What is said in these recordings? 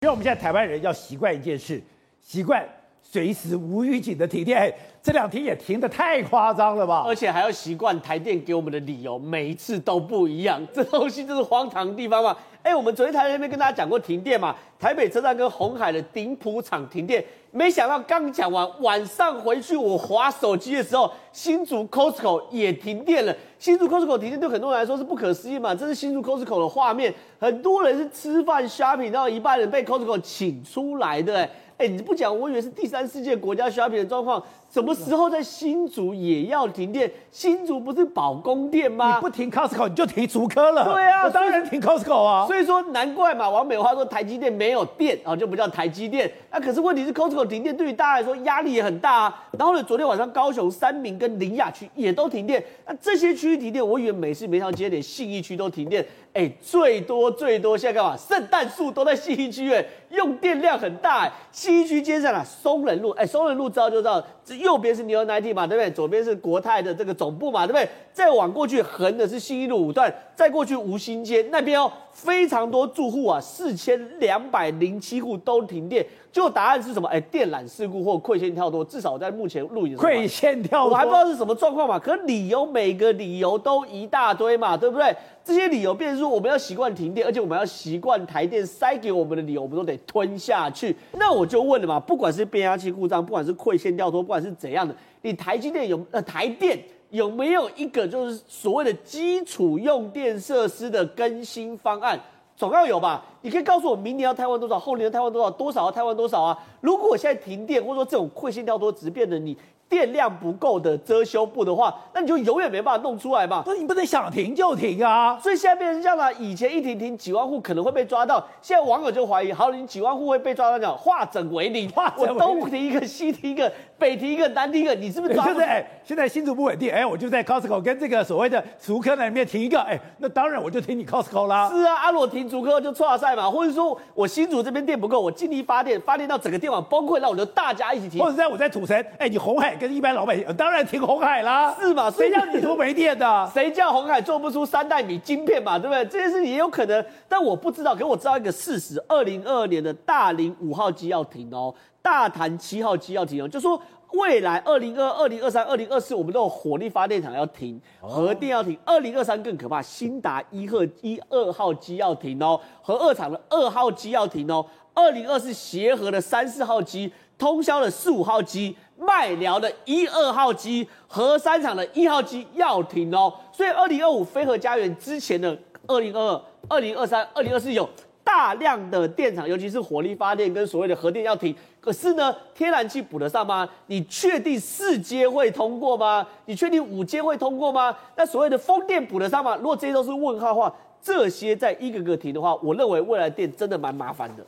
因为我们现在台湾人要习惯一件事，习惯随时无预警的停电。这两天也停得太夸张了吧？而且还要习惯台电给我们的理由，每一次都不一样。这东西就是荒唐的地方嘛。哎，我们昨天台那边跟大家讲过停电嘛，台北车站跟红海的顶埔厂停电，没想到刚讲完，晚上回去我滑手机的时候，新竹 Costco 也停电了。新竹 Costco 停电对很多人来说是不可思议嘛，这是新竹 Costco 的画面，很多人是吃饭 shopping，然后一半人被 Costco 请出来的。哎，你不讲，我以为是第三世界国家 shopping 的状况。什么时候在新竹也要停电？新竹不是保供电吗？你不停 Costco 你就停竹科了。对啊，我当然停 Costco 啊。所以说难怪嘛，王美花说台积电没有电啊，就不叫台积电。那、啊、可是问题是 Costco 停电，对于大家来说压力也很大啊。然后呢，昨天晚上高雄三明跟林雅区也都停电。那这些区域停电，我以为每次每条街连信义区都停电。哎，最多最多现在干嘛？圣诞树都在信义区，哎，用电量很大。哎，信义区街上啊，松仁路，哎，松仁路知道就知道。右边是牛奶地嘛，对不对？左边是国泰的这个总部嘛，对不对？再往过去横的是新一路五段，再过去吴兴街那边哦，非常多住户啊，四千两百零七户都停电。就答案是什么？哎，电缆事故或馈线跳脱，至少在目前录影。馈线跳脱，我还不知道是什么状况嘛。可理由每个理由都一大堆嘛，对不对？这些理由变成说我们要习惯停电，而且我们要习惯台电塞给我们的理由，我们都得吞下去。那我就问了嘛，不管是变压器故障，不管是馈线掉脱，不管是怎样的，你台积电有呃台电有没有一个就是所谓的基础用电设施的更新方案？总要有吧？你可以告诉我，明年要汰换多少，后年要汰换多少，多少要汰换多少啊？如果我现在停电，或者说这种馈线掉脱只变的你。电量不够的遮羞布的话，那你就永远没办法弄出来嘛。不是你不能想停就停啊。所以现在变成这样了，以前一停停几万户可能会被抓到，现在网友就怀疑，好，你几万户会被抓到讲化整为零，化整为零，我东停一个，西停一个，北停一个，南停一个，你是不是抓？就是哎，现在新竹不稳定，哎，我就在 Costco 跟这个所谓的竹科那里面停一个，哎，那当然我就停你 Costco 啦。是啊，阿罗停竹科就错赛嘛，或者说我新竹这边电不够，我尽力发电，发电到整个电网崩溃，那我就大家一起停。或者在我在土城，哎，你红海跟一般老百姓。当然停红海啦，是嘛？谁叫你说没电的？谁叫红海做不出三代米晶片嘛？对不对？这件事情也有可能，但我不知道。可我知道一个事实：二零二二年的大林五号机要停哦，大潭七号机要停哦。就说未来二零二二零二三、二零二四，我们都有火力发电厂要停，核电要停。二零二三更可怕，新达一号一二号机要停哦，核二厂的二号机要停哦。二零二四协和的三四号机，通宵的四五号机。麦寮的一二号机、核三厂的一号机要停哦，所以二零二五飞核家园之前的二零二二、二零二三、二零二四有大量的电厂，尤其是火力发电跟所谓的核电要停。可是呢，天然气补得上吗？你确定四阶会通过吗？你确定五阶会通过吗？那所谓的风电补得上吗？如果这些都是问号的话，这些在一个个停的话，我认为未来电真的蛮麻烦的。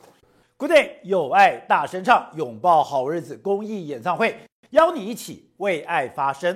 Good day，有爱大声唱，拥抱好日子公益演唱会，邀你一起为爱发声。